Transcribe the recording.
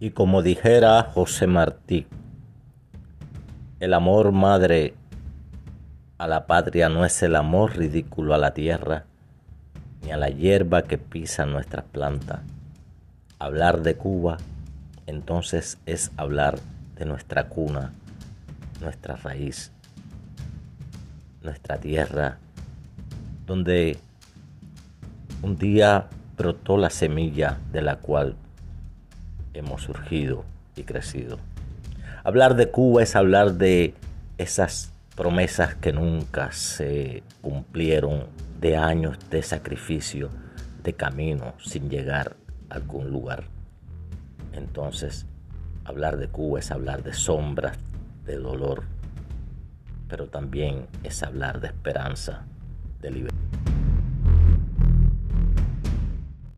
Y como dijera José Martí, el amor madre a la patria no es el amor ridículo a la tierra, ni a la hierba que pisa nuestras plantas. Hablar de Cuba entonces es hablar de nuestra cuna, nuestra raíz, nuestra tierra, donde un día brotó la semilla de la cual hemos surgido y crecido. Hablar de Cuba es hablar de esas promesas que nunca se cumplieron, de años de sacrificio, de camino sin llegar a algún lugar. Entonces, hablar de Cuba es hablar de sombras, de dolor, pero también es hablar de esperanza, de libertad.